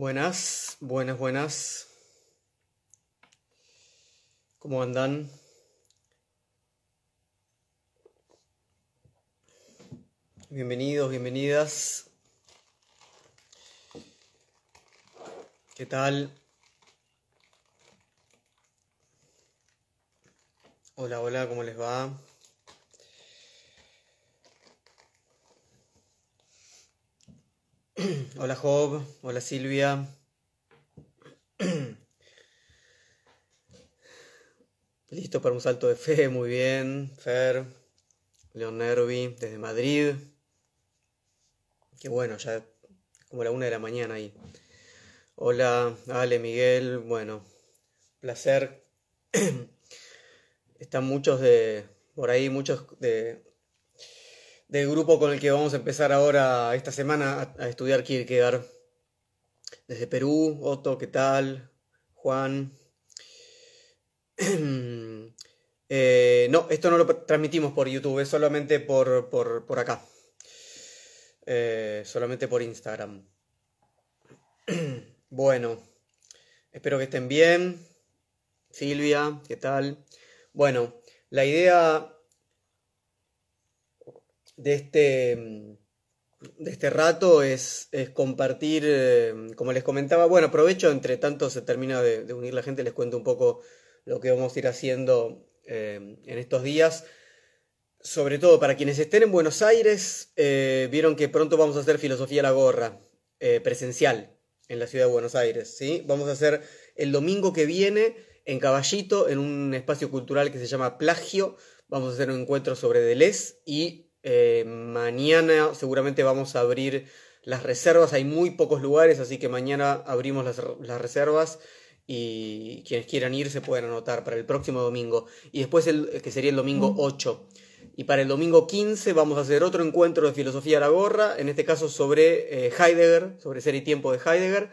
Buenas, buenas, buenas. ¿Cómo andan? Bienvenidos, bienvenidas. ¿Qué tal? Hola, hola, ¿cómo les va? Hola Job, hola Silvia. Listo para un salto de fe, muy bien. Fer, Leon Nervi, desde Madrid. Qué bueno, ya como la una de la mañana ahí. Hola, Ale, Miguel, bueno, placer. Están muchos de, por ahí, muchos de, del grupo con el que vamos a empezar ahora esta semana a, estudiar Kierkegaard. Desde Perú, Otto, ¿qué tal? Juan. Eh, no, esto no lo transmitimos por YouTube, es solamente por, por, acá. Eh, solamente por Instagram. bueno, espero que estén bien. Silvia, ¿qué tal? Bueno, la idea de este, de este rato es, compartir, eh, como les comentaba, bueno, aprovecho, entre tanto se termina de, unir la gente, les cuento un poco lo que vamos a ir haciendo eh, en estos días. Sobre todo para quienes estén en Buenos Aires, eh, vieron que pronto vamos a hacer Filosofía a la Gorra, presencial, en la ciudad de Buenos Aires. ¿sí? Vamos a hacer el domingo que viene en Caballito, en un espacio cultural que se llama Plagio. Vamos a hacer un encuentro sobre Deleuze y eh, mañana seguramente vamos a abrir las reservas, hay muy pocos lugares, así que mañana abrimos las, reservas y quienes quieran ir se pueden anotar para el próximo domingo. Y después, el, que sería el domingo 8. Y para el domingo 15 vamos a hacer otro encuentro de filosofía a la gorra, en este caso sobre eh, Heidegger, sobre ser y tiempo de Heidegger.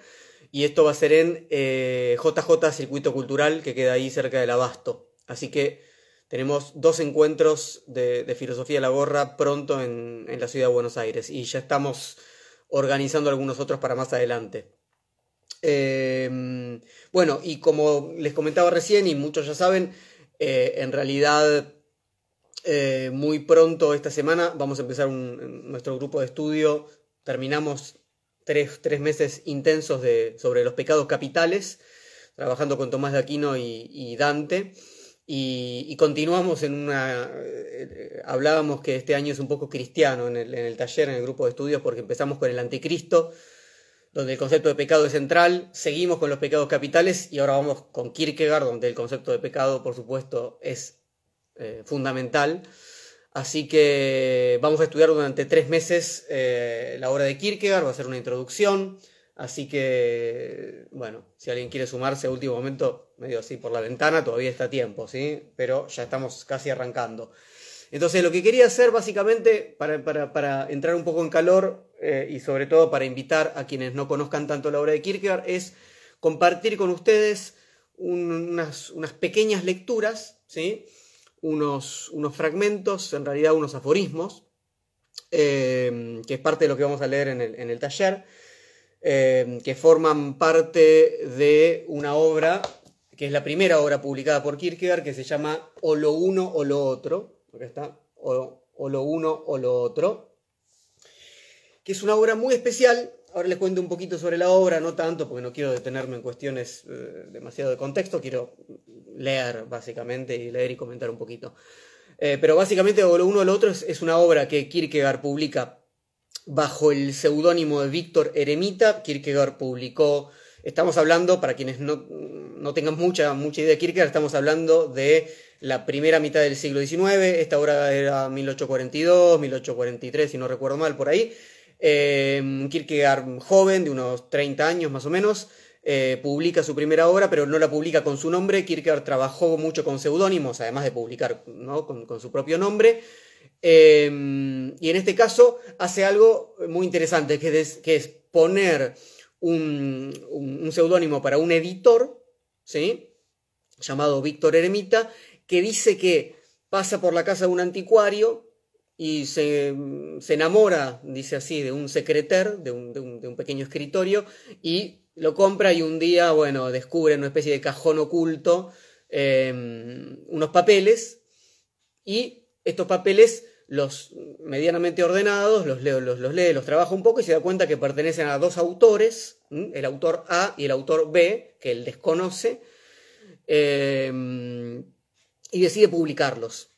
Y esto va a ser en JJ eh, Circuito Cultural, que queda ahí cerca del Abasto. Así que tenemos dos encuentros de, filosofía de la gorra pronto en, la ciudad de Buenos Aires y ya estamos organizando algunos otros para más adelante. Em, bueno, y como les comentaba recién y muchos ya saben, eh, en realidad eh, muy pronto esta semana vamos a empezar nuestro grupo de estudio. Terminamos tres, meses intensos de, sobre los pecados capitales, trabajando con Tomás de Aquino y Dante. Y, continuamos en una... Eh, hablábamos que este año es un poco cristiano en el, taller, en el grupo de estudios, porque empezamos con el anticristo, donde el concepto de pecado es central, seguimos con los pecados capitales y ahora vamos con Kierkegaard, donde el concepto de pecado, por supuesto, es eh, fundamental. Así que vamos a estudiar durante tres meses eh, la obra de Kierkegaard, va a ser una introducción, Así que, bueno, si alguien quiere sumarse a último momento, medio así por la ventana, todavía está tiempo, ¿sí? Pero ya estamos casi arrancando. Entonces, lo que quería hacer básicamente, para, entrar un poco en calor eh, y sobre todo para invitar a quienes no conozcan tanto la obra de Kierkegaard, es compartir con ustedes unas, pequeñas lecturas, ¿sí? Unos, unos, fragmentos, en realidad unos aforismos, eh, que es parte de lo que vamos a leer en el, en el taller Em, que forman parte de una obra, que es la primera obra publicada por Kierkegaard, que se llama O lo uno o lo otro. está, o, lo uno o lo otro. Que es una obra muy especial. Ahora les cuento un poquito sobre la obra, no tanto porque no quiero detenerme en cuestiones eh, demasiado de contexto, quiero leer básicamente y leer y comentar un poquito. Eh, pero básicamente o lo uno o lo otro es, es una obra que Kierkegaard publica bajo el seudónimo de Víctor Eremita. Kierkegaard publicó, estamos hablando, para quienes no, tengan mucha, mucha idea de Kierkegaard, estamos hablando de la primera mitad del siglo XIX, esta obra era 1842, 1843, si no recuerdo mal, por ahí. Eh, Kierkegaard joven, de unos 30 años más o menos, eh, publica su primera obra, pero no la publica con su nombre. Kierkegaard trabajó mucho con seudónimos, además de publicar con, su propio nombre. Em, y en este caso hace algo muy interesante, que es, que es poner un, seudónimo para un editor, ¿sí? llamado Víctor Eremita, que dice que pasa por la casa de un anticuario y se, enamora, dice así, de un secreter, de un, de un, pequeño escritorio, y lo compra y un día, bueno, descubre en una especie de cajón oculto em, unos papeles y estos papeles los medianamente ordenados, los, los, los, lee, los trabaja un poco y se da cuenta que pertenecen a dos autores, el autor A y el autor B, que él desconoce, em, y decide publicarlos.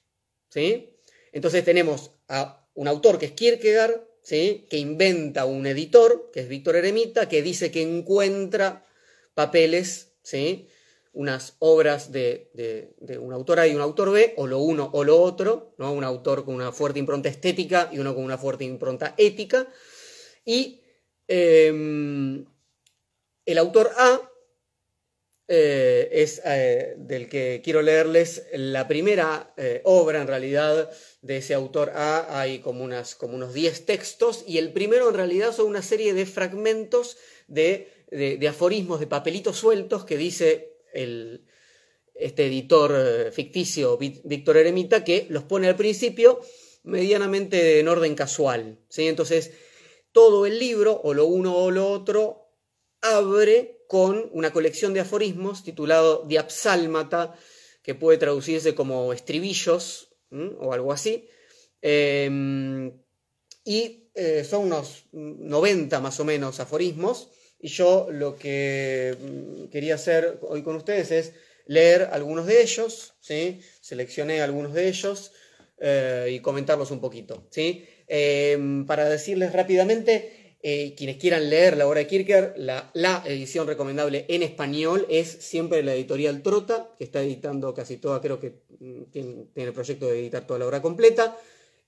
¿sí? Entonces tenemos a un autor que es Kierkegaard, ¿sí? que inventa un editor, que es Víctor Eremita, que dice que encuentra papeles, ¿sí? Unas obras de, un autor A y un autor B, o lo uno o lo otro, ¿no? un autor con una fuerte impronta estética y uno con una fuerte impronta ética. Y em, el autor A eh, es eh, del que quiero leerles la primera eh, obra, en realidad, de ese autor A. Hay como, unas, como unos 10 textos, y el primero, en realidad, son una serie de fragmentos de, de aforismos, de papelitos sueltos que dice el, este editor ficticio, Víctor Eremita, que los pone al principio medianamente en orden casual. ¿sí? Entonces, todo el libro, o lo uno o lo otro, abre con una colección de aforismos titulado Diapsálmata, que puede traducirse como estribillos o algo así. Em, y eh, son unos 90 más o menos aforismos. Y yo lo que mm, quería hacer hoy con ustedes es leer algunos de ellos, ¿sí? seleccioné algunos de ellos eh, y comentarlos un poquito. ¿sí? Em, para decirles rápidamente, eh, quienes quieran leer la obra de Kierkegaard, la, edición recomendable en español es siempre la editorial Trota, que está editando casi toda, creo que mm, tiene, el proyecto de editar toda la obra completa.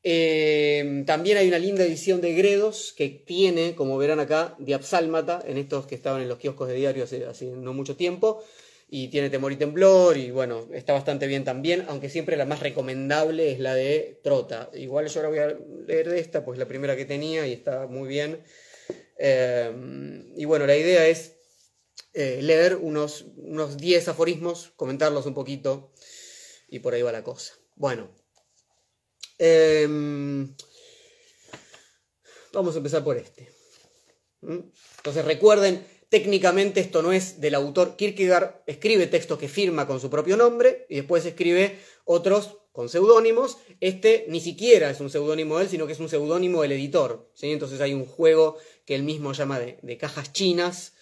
Eh, también hay una linda edición de Gredos que tiene, como verán acá, Diapsálmata, en estos que estaban en los kioscos de diario hace, no mucho tiempo y tiene temor y temblor y bueno, está bastante bien también, aunque siempre la más recomendable es la de Trota. Igual yo ahora voy a leer de esta, pues la primera que tenía y está muy bien. Eh, y bueno, la idea es eh, leer unos, unos 10 aforismos, comentarlos un poquito y por ahí va la cosa. Bueno, em, vamos a empezar por este. ¿Mm? Entonces recuerden, Técnicamente esto no es del autor. Kierkegaard escribe textos que firma con su propio nombre y después escribe otros con seudónimos. Este ni siquiera es un seudónimo de él, sino que es un seudónimo del editor. ¿sí? Entonces hay un juego que él mismo llama de, cajas chinas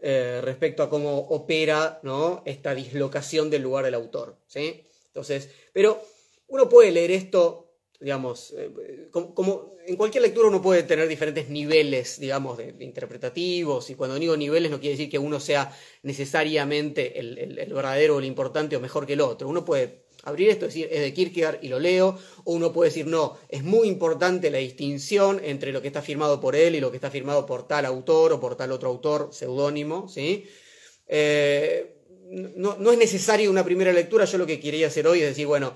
eh, respecto a cómo opera ¿no? esta dislocación del lugar del autor. ¿sí? Entonces, pero uno puede leer esto digamos, eh, como, en cualquier lectura uno puede tener diferentes niveles, digamos, de, interpretativos, y cuando digo niveles no quiere decir que uno sea necesariamente el, verdadero o el importante o mejor que el otro. Uno puede abrir esto, decir, es de Kierkegaard y lo leo, o uno puede decir, no, es muy importante la distinción entre lo que está firmado por él y lo que está firmado por tal autor o por tal otro autor seudónimo, ¿sí? Eh, no, no es necesario una primera lectura, yo lo que quería hacer hoy es decir, bueno,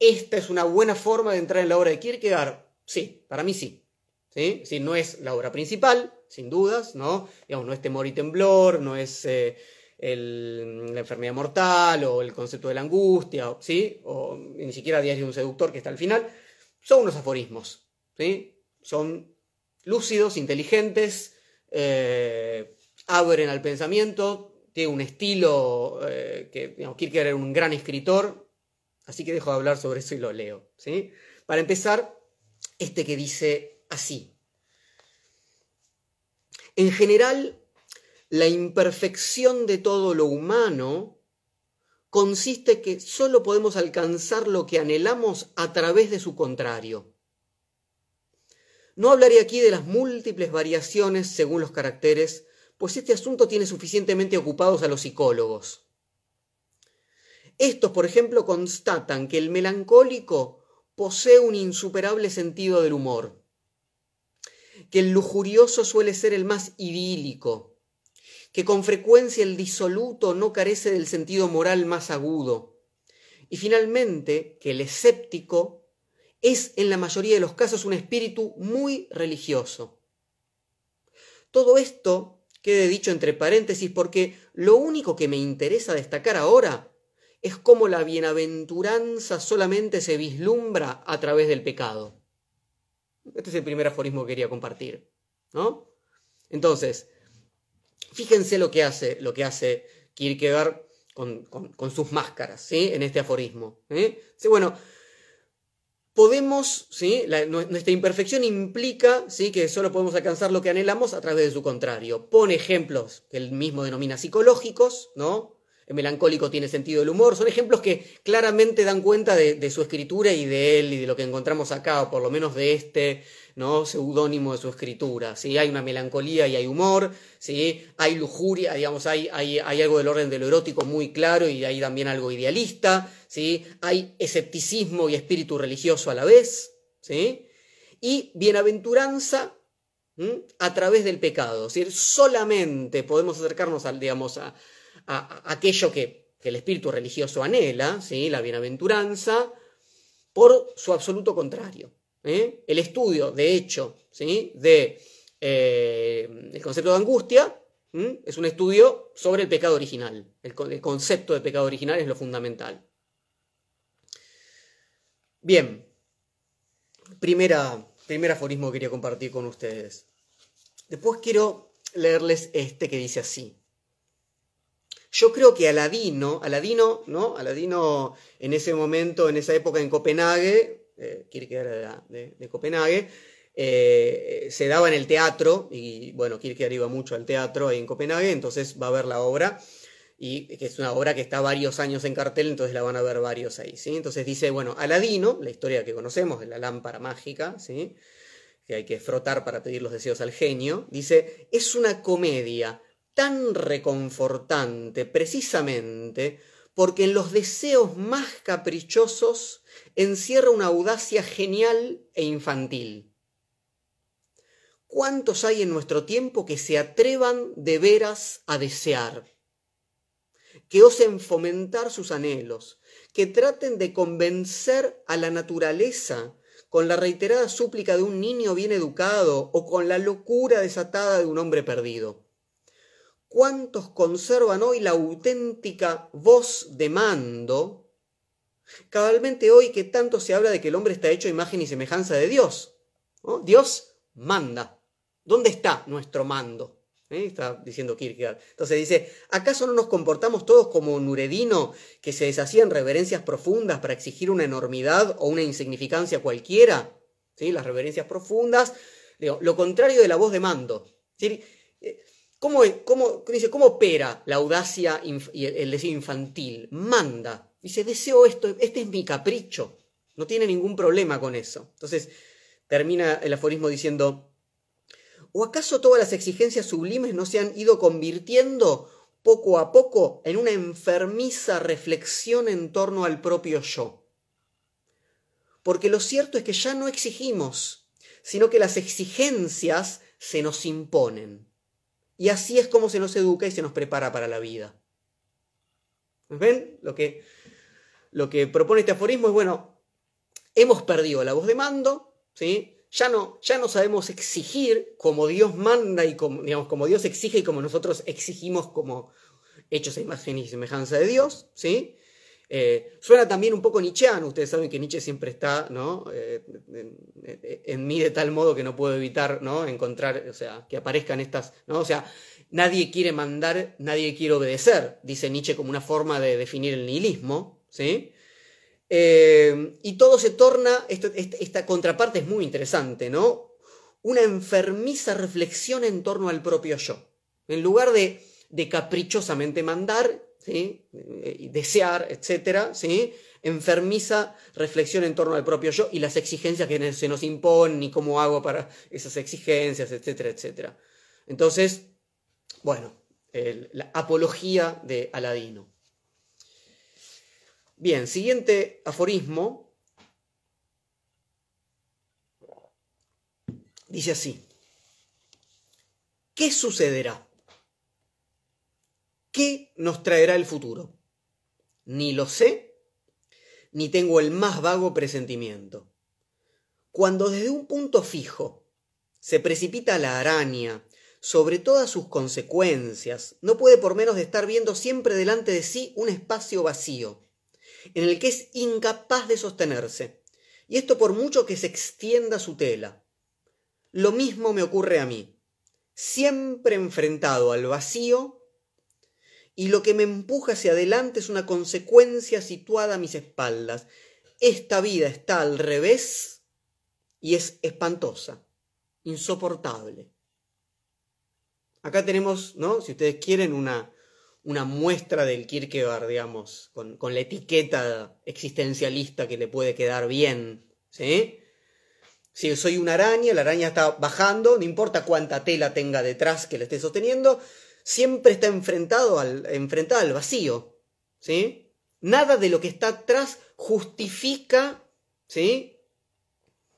¿Esta es una buena forma de entrar en la obra de Kierkegaard? Sí, para mí sí. ¿Sí? no es la obra principal, sin dudas, ¿no? Digamos, no es temor y temblor, no es eh, la enfermedad mortal o el concepto de la angustia, ¿sí? O ni siquiera Diario de un seductor que está al final. Son unos aforismos, ¿sí? Son lúcidos, inteligentes, eh, abren al pensamiento, tiene un estilo eh, que, digamos, Kierkegaard era un gran escritor, Así que dejo de hablar sobre eso y lo leo. ¿sí? Para empezar, este que dice así. En general, la imperfección de todo lo humano consiste que solo podemos alcanzar lo que anhelamos a través de su contrario. No hablaré aquí de las múltiples variaciones según los caracteres, pues este asunto tiene suficientemente ocupados a los psicólogos. Estos, por ejemplo, constatan que el melancólico posee un insuperable sentido del humor, que el lujurioso suele ser el más idílico, que con frecuencia el disoluto no carece del sentido moral más agudo, y finalmente que el escéptico es en la mayoría de los casos un espíritu muy religioso. Todo esto quede dicho entre paréntesis porque lo único que me interesa destacar ahora es como la bienaventuranza solamente se vislumbra a través del pecado. Este es el primer aforismo que quería compartir. ¿no? Entonces, fíjense lo que hace, lo que hace Kierkegaard con, sus máscaras, ¿sí? En este aforismo. ¿eh? bueno, podemos, ¿sí? nuestra imperfección implica ¿sí? que solo podemos alcanzar lo que anhelamos a través de su contrario. Pone ejemplos que él mismo denomina psicológicos, ¿no? El melancólico tiene sentido del humor. Son ejemplos que claramente dan cuenta de, su escritura y de él y de lo que encontramos acá, o por lo menos de este ¿no? seudónimo de su escritura. ¿sí? Hay una melancolía y hay humor, ¿sí? hay lujuria, digamos, hay, hay, hay, algo del orden de lo erótico muy claro y hay también algo idealista, ¿sí? hay escepticismo y espíritu religioso a la vez, ¿sí? y bienaventuranza a través del pecado. Decir, solamente podemos acercarnos al, digamos, a, a, aquello que, el espíritu religioso anhela, ¿sí? la bienaventuranza, por su absoluto contrario. ¿eh? El estudio, de hecho, ¿sí? eh, el concepto de angustia es un estudio sobre el pecado original. El, el, concepto de pecado original es lo fundamental. Bien, primera, primer aforismo que quería compartir con ustedes. Después quiero leerles este que dice así. Yo creo que Aladino, Aladino, ¿no? Aladino en ese momento, en esa época en Copenhague, eh, Kierkegaard de, de Copenhague, eh, se daba en el teatro, y bueno, Kierkegaard iba mucho al teatro ahí en Copenhague, entonces va a ver la obra, y que es una obra que está varios años en cartel, entonces la van a ver varios ahí, ¿sí? Entonces dice, bueno, Aladino, la historia que conocemos de la lámpara mágica, ¿sí? que hay que frotar para pedir los deseos al genio, dice, es una comedia tan reconfortante precisamente porque en los deseos más caprichosos encierra una audacia genial e infantil. ¿Cuántos hay en nuestro tiempo que se atrevan de veras a desear? Que osen fomentar sus anhelos, que traten de convencer a la naturaleza con la reiterada súplica de un niño bien educado o con la locura desatada de un hombre perdido. ¿Cuántos conservan hoy la auténtica voz de mando? Cabalmente hoy que tanto se habla de que el hombre está hecho imagen y semejanza de Dios. Dios manda. ¿Dónde está nuestro mando? ¿Eh? Está diciendo Kierkegaard. Entonces dice, ¿acaso no nos comportamos todos como Nuredino que se deshacían reverencias profundas para exigir una enormidad o una insignificancia cualquiera? ¿Sí? Las reverencias profundas, lo contrario de la voz de mando. ¿Sí? ¿Cómo, cómo, dice, ¿Cómo opera la audacia y el deseo infantil? Manda. Dice, deseo esto, este es mi capricho. No tiene ningún problema con eso. Entonces, termina el aforismo diciendo, ¿o acaso todas las exigencias sublimes no se han ido convirtiendo poco a poco en una enfermiza reflexión en torno al propio yo? Porque lo cierto es que ya no exigimos, sino que las exigencias se nos imponen. Y así es como se nos educa y se nos prepara para la vida. ¿Ven? Lo que, lo que propone este aforismo es, bueno, hemos perdido la voz de mando, ¿sí? Ya no, ya no sabemos exigir como Dios manda y como, digamos, como Dios exige y como nosotros exigimos como hechos a imagen y semejanza de Dios, ¿sí? Eh, suena también un poco nietzscheano, ustedes saben que Nietzsche siempre está ¿no? Eh, en, mí de tal modo que no puedo evitar ¿no? encontrar, o sea, que aparezcan estas, ¿no? o sea, nadie quiere mandar, nadie quiere obedecer, dice Nietzsche como una forma de definir el nihilismo, ¿sí? Eh, y todo se torna, esta contraparte es muy interesante, ¿no? Una enfermiza reflexión en torno al propio yo. En lugar de, de caprichosamente mandar, ¿sí? desear, etcétera, ¿sí? enfermiza reflexión en torno al propio yo y las exigencias que se nos imponen y cómo hago para esas exigencias, etcétera, etcétera. Entonces, bueno, la apología de Aladino. Bien, siguiente aforismo. Dice así. ¿Qué sucederá? ¿Qué nos traerá el futuro? Ni lo sé, ni tengo el más vago presentimiento. Cuando desde un punto fijo se precipita la araña sobre todas sus consecuencias, no puede por menos de estar viendo siempre delante de sí un espacio vacío, en el que es incapaz de sostenerse, y esto por mucho que se extienda su tela, lo mismo me ocurre a mí, siempre enfrentado al vacío y lo que me empuja hacia adelante es una consecuencia situada a mis espaldas. Esta vida está al revés y es espantosa, insoportable. Acá tenemos, ¿no? Si ustedes quieren, una, una muestra del Kierkegaard, digamos, con, con, la etiqueta existencialista que le puede quedar bien, ¿sí? Si soy una araña, la araña está bajando, no importa cuánta tela tenga detrás que le esté sosteniendo, siempre está enfrentado al, enfrentada al vacío, ¿sí? Nada de lo que está atrás justifica, ¿sí?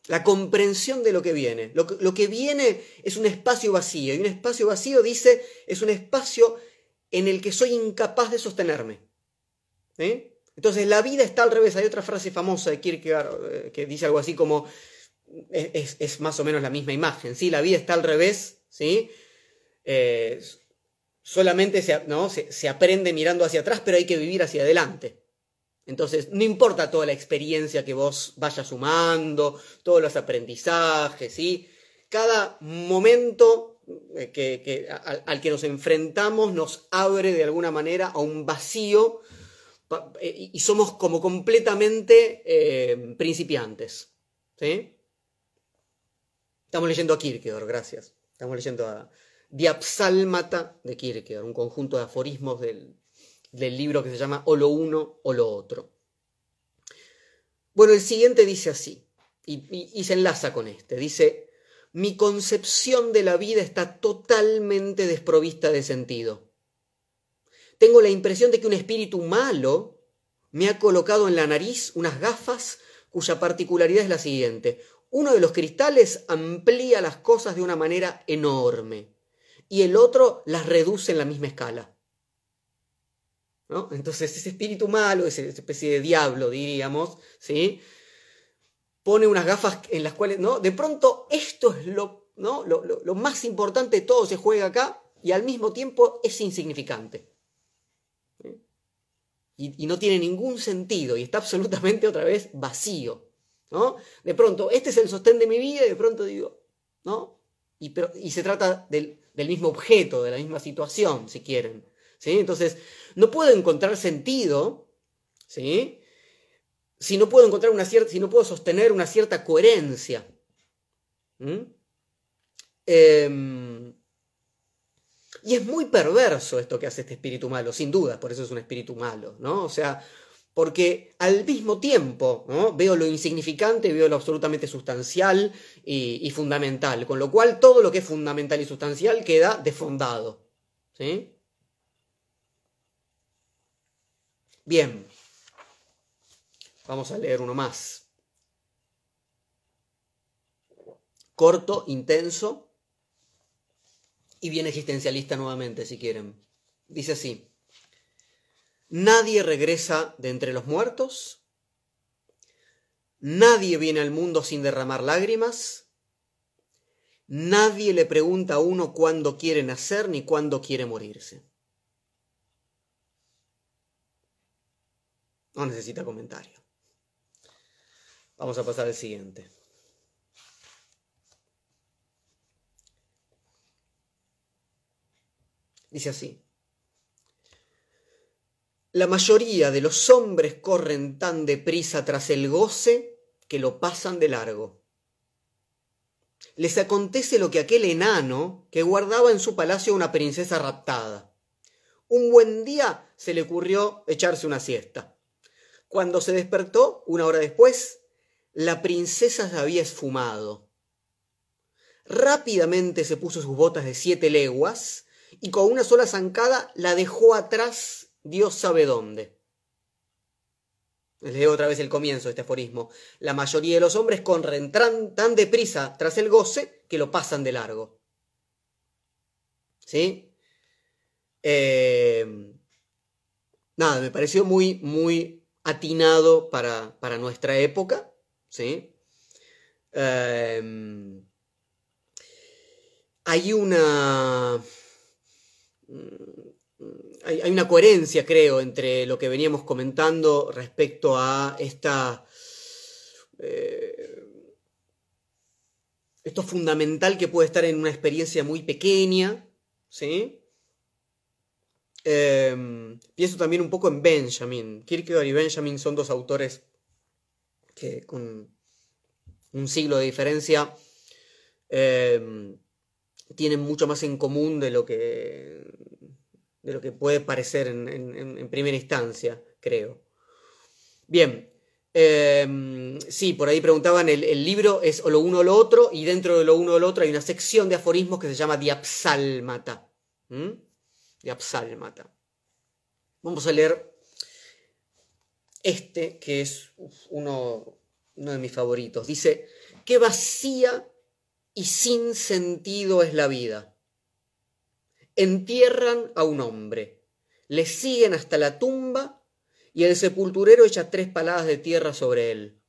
La comprensión de lo que viene. Lo, lo que viene es un espacio vacío, y un espacio vacío, dice, es un espacio en el que soy incapaz de sostenerme. Entonces la vida está al revés. Hay otra frase famosa de Kierkegaard eh, que dice algo así como, es, es, más o menos la misma imagen, ¿sí? La vida está al revés, ¿sí? Eh, solamente se, ¿no? Se, se, aprende mirando hacia atrás, pero hay que vivir hacia adelante. Entonces, no importa toda la experiencia que vos vayas sumando, todos los aprendizajes, ¿sí? Cada momento eh, que, que, al, que nos enfrentamos nos abre de alguna manera a un vacío eh, y somos como completamente eh, principiantes. ¿sí? Estamos leyendo a Kierkegaard, gracias. Estamos leyendo a Diapsálmata de Kierkegaard, un conjunto de aforismos del, del libro que se llama O lo uno o lo otro. Bueno, el siguiente dice así, y, y, y, se enlaza con este. Dice, mi concepción de la vida está totalmente desprovista de sentido. Tengo la impresión de que un espíritu malo me ha colocado en la nariz unas gafas cuya particularidad es la siguiente. Uno de los cristales amplía las cosas de una manera enorme y el otro las reduce en la misma escala. ¿No? Entonces ese espíritu malo, esa especie de diablo, diríamos, ¿sí? pone unas gafas en las cuales, ¿no? De pronto esto es lo, ¿no? lo, lo, más importante de todo se juega acá y al mismo tiempo es insignificante. Y, y, no tiene ningún sentido y está absolutamente otra vez vacío. ¿no? De pronto, este es el sostén de mi vida y de pronto digo, ¿no? Y, pero, y se trata del, del, mismo objeto, de la misma situación, si quieren. ¿sí? Entonces, no puedo encontrar sentido, ¿sí? si no puedo encontrar una cierta, si no puedo sostener una cierta coherencia. Eh, y es muy perverso esto que hace este espíritu malo, sin duda, por eso es un espíritu malo, ¿no? O sea, porque al mismo tiempo veo lo insignificante, veo lo absolutamente sustancial y, y, fundamental, con lo cual todo lo que es fundamental y sustancial queda desfondado. ¿sí? Bien, Vamos a leer uno más. Corto, intenso y bien existencialista nuevamente, si quieren. Dice así. Nadie regresa de entre los muertos. Nadie viene al mundo sin derramar lágrimas. Nadie le pregunta a uno cuándo quiere nacer ni cuándo quiere morirse. No necesita comentario. Vamos a pasar al siguiente. Dice así. La mayoría de los hombres corren tan deprisa tras el goce que lo pasan de largo. Les acontece lo que aquel enano que guardaba en su palacio una princesa raptada. Un buen día se le ocurrió echarse una siesta. Cuando se despertó, una hora después, la princesa se había esfumado. Rápidamente se puso sus botas de siete leguas y con una sola zancada la dejó atrás Dios sabe dónde. Les leo otra vez el comienzo de este aforismo. La mayoría de los hombres corren tan, deprisa tras el goce que lo pasan de largo. ¿Sí? Eh, nada, me pareció muy, muy atinado para, para nuestra época. ¿sí? Eh, hay una... Hay, hay, una coherencia, creo, entre lo que veníamos comentando respecto a esta... Eh, esto fundamental que puede estar en una experiencia muy pequeña, ¿sí? Em, pienso también un poco en Benjamin. Kierkegaard y Benjamin son dos autores que con un siglo de diferencia em, tienen mucho más en común de lo que, de lo que puede parecer en primera instancia, creo. Bien, em, sí, por ahí preguntaban, el, libro es o lo uno o lo otro, y dentro de lo uno o lo otro hay una sección de aforismos que se llama Diapsálmata. Diapsálmata. Vamos a leer este, que es uno, uno de mis favoritos. Dice, qué vacía y sin sentido es la vida. Entierran a un hombre, le siguen hasta la tumba y el sepulturero echa tres paladas de tierra sobre él.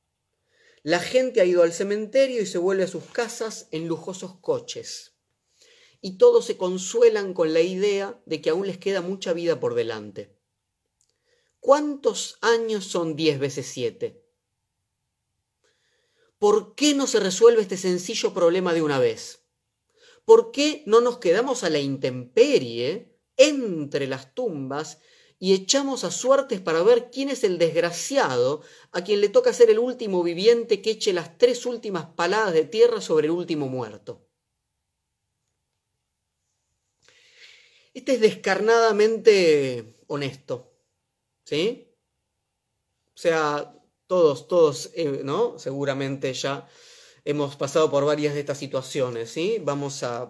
La gente ha ido al cementerio y se vuelve a sus casas en lujosos coches. Y todos se consuelan con la idea de que aún les queda mucha vida por delante. ¿Cuántos años son diez veces siete? ¿Por qué no se resuelve este sencillo problema de una vez? ¿Por qué no nos quedamos a la intemperie entre las tumbas y echamos a suertes para ver quién es el desgraciado a quien le toca ser el último viviente que eche las tres últimas paladas de tierra sobre el último muerto. Este es descarnadamente honesto, ¿sí? O sea, todos, todos, eh, ¿no? Seguramente ya hemos pasado por varias de estas situaciones, ¿sí? Vamos a,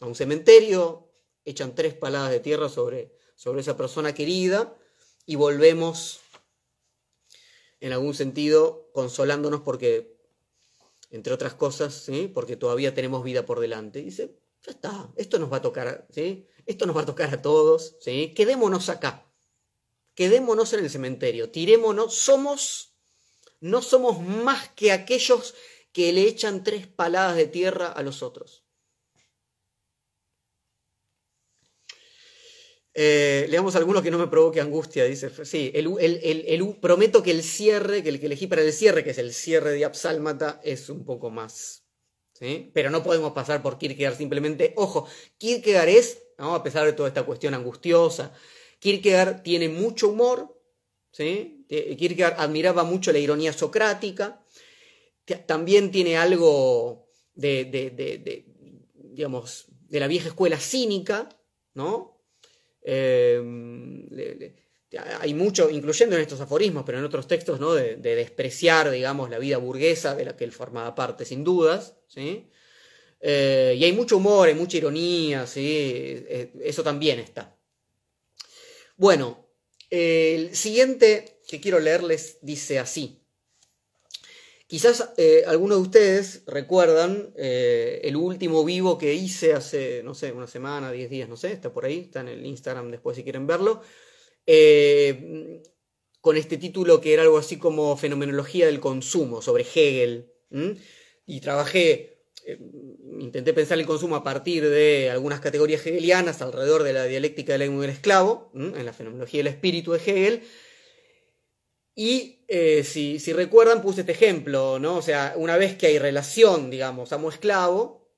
a un cementerio, echan tres paladas de tierra sobre sobre esa persona querida y volvemos, en algún sentido, consolándonos porque, entre otras cosas, ¿sí? porque todavía tenemos vida por delante. Dice, ya está, esto nos va a tocar, ¿sí? esto nos va a tocar a todos, ¿sí? quedémonos acá, quedémonos en el cementerio, tirémonos, somos, no somos más que aquellos que le echan tres paladas de tierra a los otros. Eh, leamos alguno que no me provoque angustia, dice. Sí, el, prometo que el cierre, que el que elegí para el cierre, que es el cierre de Absálmata, es un poco más. ¿sí? Pero no podemos pasar por Kierkegaard simplemente. Ojo, Kierkegaard es, a pesar de toda esta cuestión angustiosa, Kierkegaard tiene mucho humor. ¿sí? Kierkegaard admiraba mucho la ironía socrática. También tiene algo de, de digamos, de la vieja escuela cínica, ¿no? Em, hay mucho, incluyendo en estos aforismos, pero en otros textos, ¿no? de, despreciar, digamos, la vida burguesa de la que él formaba parte, sin dudas. ¿sí? Eh, y hay mucho humor, hay mucha ironía, ¿sí? Eh, eso también está. Bueno, el siguiente que quiero leerles dice así. Quizás eh, algunos de ustedes recuerdan eh, el último vivo que hice hace, no sé, una semana, diez días, no sé, está por ahí, está en el Instagram después si quieren verlo, eh, con este título que era algo así como Fenomenología del Consumo, sobre Hegel. Y trabajé, intenté pensar el consumo a partir de algunas categorías hegelianas alrededor de la dialéctica del ego y esclavo, en la fenomenología del espíritu de Hegel, y eh, si, recuerdan, puse este ejemplo, ¿no? O sea, una vez que hay relación, digamos, amo-esclavo,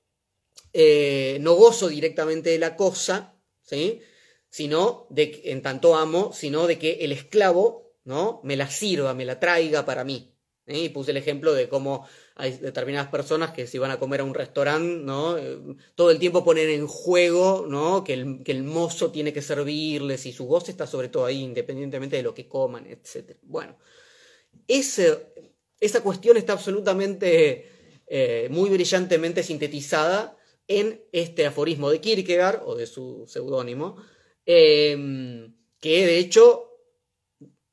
eh, no gozo directamente de la cosa, ¿sí? Sino de, en tanto amo, sino de que el esclavo, ¿no? Me la sirva, me la traiga para mí. Y puse el ejemplo de cómo hay determinadas personas que si van a comer a un restaurante, ¿no? Todo el tiempo ponen en juego, ¿no? Que el, que el, mozo tiene que servirles y su voz está sobre todo ahí, independientemente de lo que coman, etc. Bueno, esa cuestión está absolutamente, eh, muy brillantemente sintetizada en este aforismo de Kierkegaard, o de su seudónimo, em, que de hecho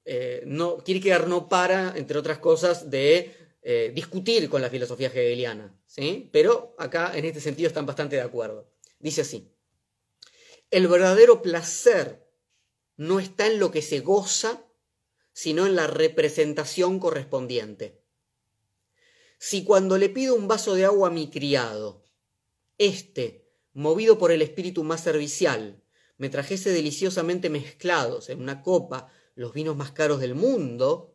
eh, Kierkegaard no para, entre otras cosas, de eh, discutir con la filosofía hegeliana, ¿sí? pero acá en este sentido están bastante de acuerdo. Dice así, el verdadero placer no está en lo que se goza, sino en la representación correspondiente. Si cuando le pido un vaso de agua a mi criado, éste, movido por el espíritu más servicial, me trajese deliciosamente mezclados en una copa los vinos más caros del mundo,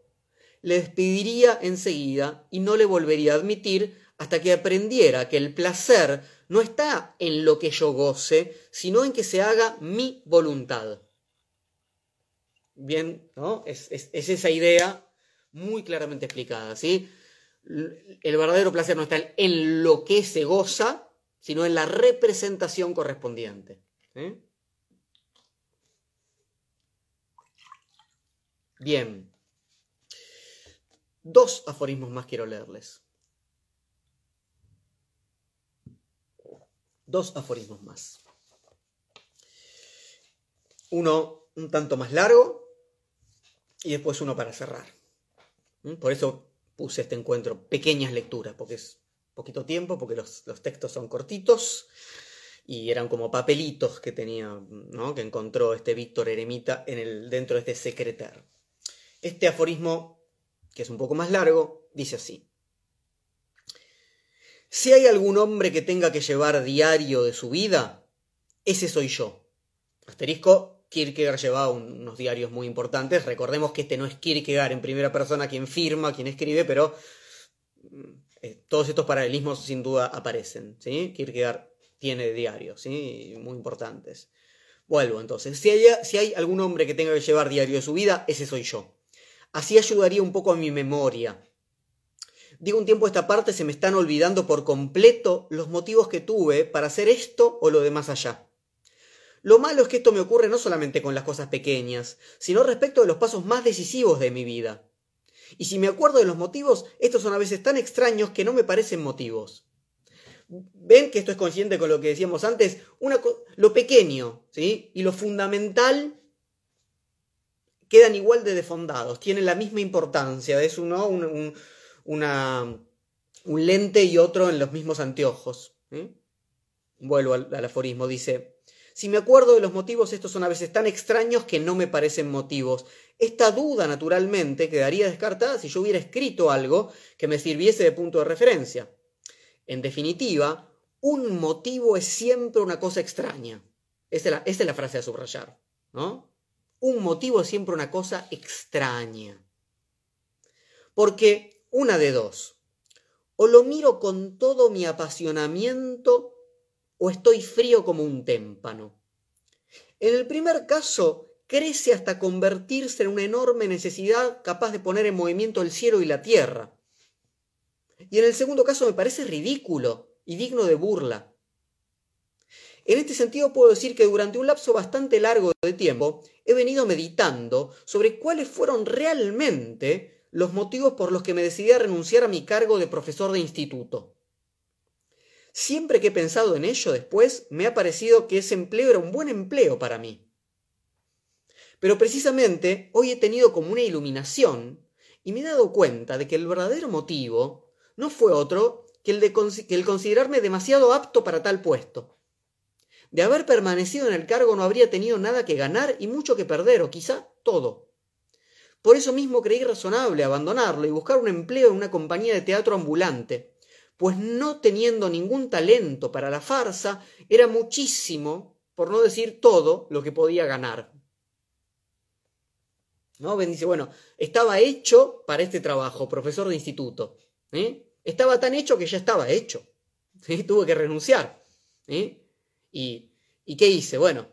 le despediría enseguida y no le volvería a admitir hasta que aprendiera que el placer no está en lo que yo goce, sino en que se haga mi voluntad. Bien, ¿no? Es, esa idea muy claramente explicada, ¿sí? El verdadero placer no está en lo que se goza, sino en la representación correspondiente. Bien. Dos aforismos más quiero leerles. Dos aforismos más. Uno un tanto más largo y después uno para cerrar. ¿Mm? Por eso puse este encuentro pequeñas lecturas, porque es poquito tiempo, porque los, textos son cortitos y eran como papelitos que tenía, ¿no? que encontró este Víctor Eremita en el, dentro de este secretar. Este aforismo, que es un poco más largo, dice así. Si hay algún hombre que tenga que llevar diario de su vida, ese soy yo. Asterisco, Kierkegaard llevaba unos diarios muy importantes. Recordemos que este no es Kierkegaard en primera persona quien firma, quien escribe, pero mm, eh, todos estos paralelismos sin duda aparecen. ¿sí? Kierkegaard tiene diarios ¿sí? muy importantes. Vuelvo entonces. Si hay, si hay algún hombre que tenga que llevar diario de su vida, ese soy yo. Así ayudaría un poco a mi memoria. Digo un tiempo a esta parte se me están olvidando por completo los motivos que tuve para hacer esto o lo de más allá. Lo malo es que esto me ocurre no solamente con las cosas pequeñas, sino respecto de los pasos más decisivos de mi vida. Y si me acuerdo de los motivos, estos son a veces tan extraños que no me parecen motivos. Ven que esto es consciente con lo que decíamos antes, lo pequeño ¿sí? y lo fundamental quedan igual de defondados, tienen la misma importancia, es uno, un, un lente y otro en los mismos anteojos. Vuelvo al aforismo, dice, si me acuerdo de los motivos, estos son a veces tan extraños que no me parecen motivos. Esta duda, naturalmente, quedaría descartada si yo hubiera escrito algo que me sirviese de punto de referencia. En definitiva, un motivo es siempre una cosa extraña. Esa es la, frase a subrayar, ¿no? Un motivo es siempre una cosa extraña. Porque una de dos. O lo miro con todo mi apasionamiento o estoy frío como un témpano. En el primer caso, crece hasta convertirse en una enorme necesidad capaz de poner en movimiento el cielo y la tierra. Y en el segundo caso me parece ridículo y digno de burla. En este sentido puedo decir que durante un lapso bastante largo de tiempo he venido meditando sobre cuáles fueron realmente los motivos por los que me decidí a renunciar a mi cargo de profesor de instituto. Siempre que he pensado en ello después, me ha parecido que ese empleo era un buen empleo para mí. Pero precisamente hoy he tenido como una iluminación y me he dado cuenta de que el verdadero motivo no fue otro que el de que el considerarme demasiado apto para tal puesto. De haber permanecido en el cargo no habría tenido nada que ganar y mucho que perder, o quizá todo. Por eso mismo creí razonable abandonarlo y buscar un empleo en una compañía de teatro ambulante, pues no teniendo ningún talento para la farsa, era muchísimo, por no decir todo, lo que podía ganar. ¿No? Ben dice, bueno, estaba hecho para este trabajo, profesor de instituto. ¿eh? Estaba tan hecho que ya estaba hecho. Tuve que renunciar. ¿eh? ¿Y, ¿Y qué hice? Bueno,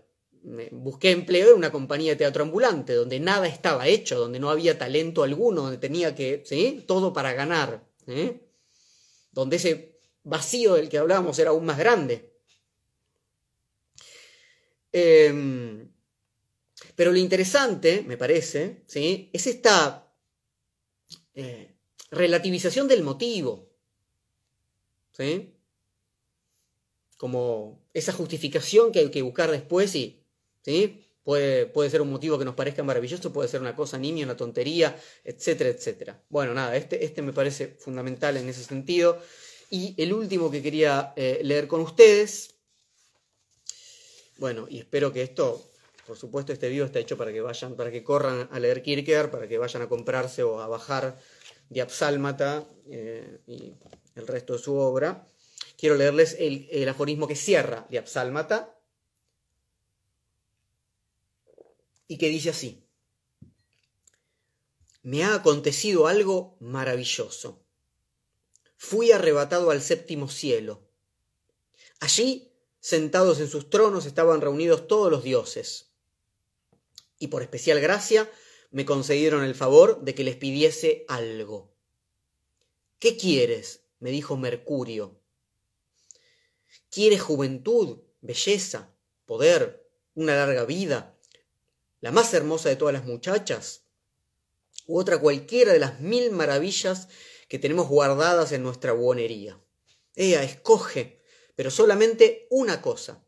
busqué empleo en una compañía de teatro ambulante, donde nada estaba hecho, donde no había talento alguno, donde tenía que, ¿sí? Todo para ganar. ¿eh? donde ese vacío del que hablábamos era aún más grande. Em, pero lo interesante, me parece, ¿sí? es esta eh, relativización del motivo. ¿sí? Como esa justificación que hay que buscar después y ¿sí? Puede, puede, ser un motivo que nos parezca maravilloso, puede ser una cosa nimia, una tontería, etcétera, etcétera. Bueno, nada, este, este me parece fundamental en ese sentido. Y el último que quería eh, leer con ustedes, bueno, y espero que esto, por supuesto, este video está hecho para que vayan, para que corran a leer Kierkegaard, para que vayan a comprarse o a bajar Diapsálmata eh, y el resto de su obra. Quiero leerles el, el aforismo que cierra Diapsálmata, y que dice así, me ha acontecido algo maravilloso. fui arrebatado al séptimo cielo. Allí, sentados en sus tronos, estaban reunidos todos los dioses. Y por especial gracia, me concedieron el favor de que les pidiese algo. ¿Qué quieres? me dijo Mercurio. ¿Quieres juventud, belleza, poder, una larga vida, la más hermosa de todas las muchachas? ¿U otra cualquiera de las mil maravillas que tenemos guardadas en nuestra buonería? Ea, escoge, pero solamente una cosa.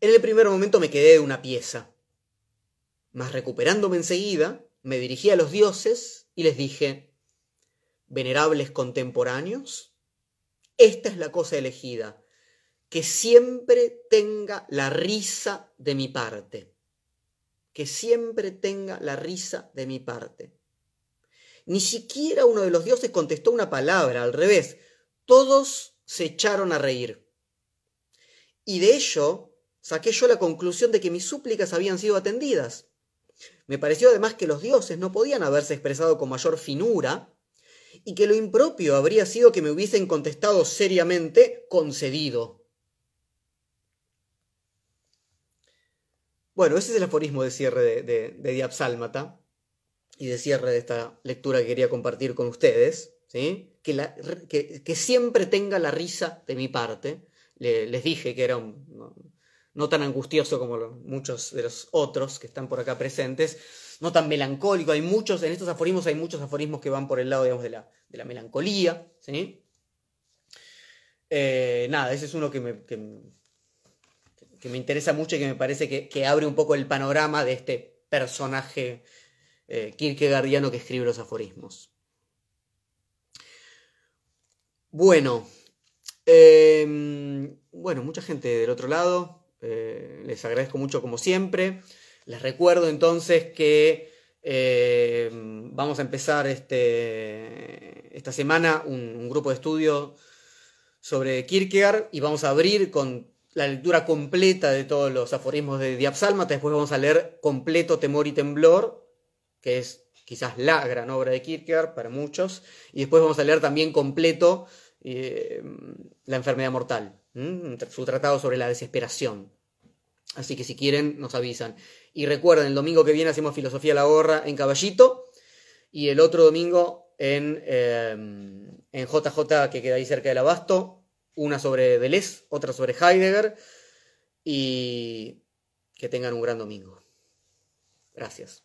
En el primer momento me quedé de una pieza, mas recuperándome enseguida, me dirigí a los dioses y les dije, venerables contemporáneos, esta es la cosa elegida, que siempre tenga la risa de mi parte, que siempre tenga la risa de mi parte. Ni siquiera uno de los dioses contestó una palabra, al revés, todos se echaron a reír. Y de ello saqué yo la conclusión de que mis súplicas habían sido atendidas. Me pareció además que los dioses no podían haberse expresado con mayor finura y que lo impropio habría sido que me hubiesen contestado seriamente concedido. Bueno, ese es el aforismo de cierre de, de, Diapsálmata y de cierre de esta lectura que quería compartir con ustedes. ¿sí? Que, siempre tenga la risa de mi parte. Le, les dije que era un, no tan angustioso como muchos de los otros que están por acá presentes, no tan melancólico, hay muchos, en estos aforismos hay muchos aforismos que van por el lado, digamos, de la, de la melancolía, ¿sí? Eh, nada, ese es uno que me, que, me, interesa mucho y que me parece que, abre un poco el panorama de este personaje eh, kierkegaardiano que escribe los aforismos. Bueno, eh, bueno, mucha gente del otro lado, eh, les agradezco mucho como siempre. Les recuerdo entonces que eh, vamos a empezar este, esta semana un, grupo de estudio sobre Kierkegaard y vamos a abrir con la lectura completa de todos los aforismos de Diabsálmata. Después vamos a leer completo Temor y Temblor, que es quizás la gran obra de Kierkegaard para muchos. Y después vamos a leer también completo eh, La enfermedad mortal su tratado sobre la desesperación. Así que si quieren, nos avisan. Y recuerden, el domingo que viene hacemos Filosofía la Gorra en Caballito y el otro domingo en, em, en JJ, que queda ahí cerca del Abasto, una sobre Deleuze, otra sobre Heidegger y que tengan un gran domingo. Gracias.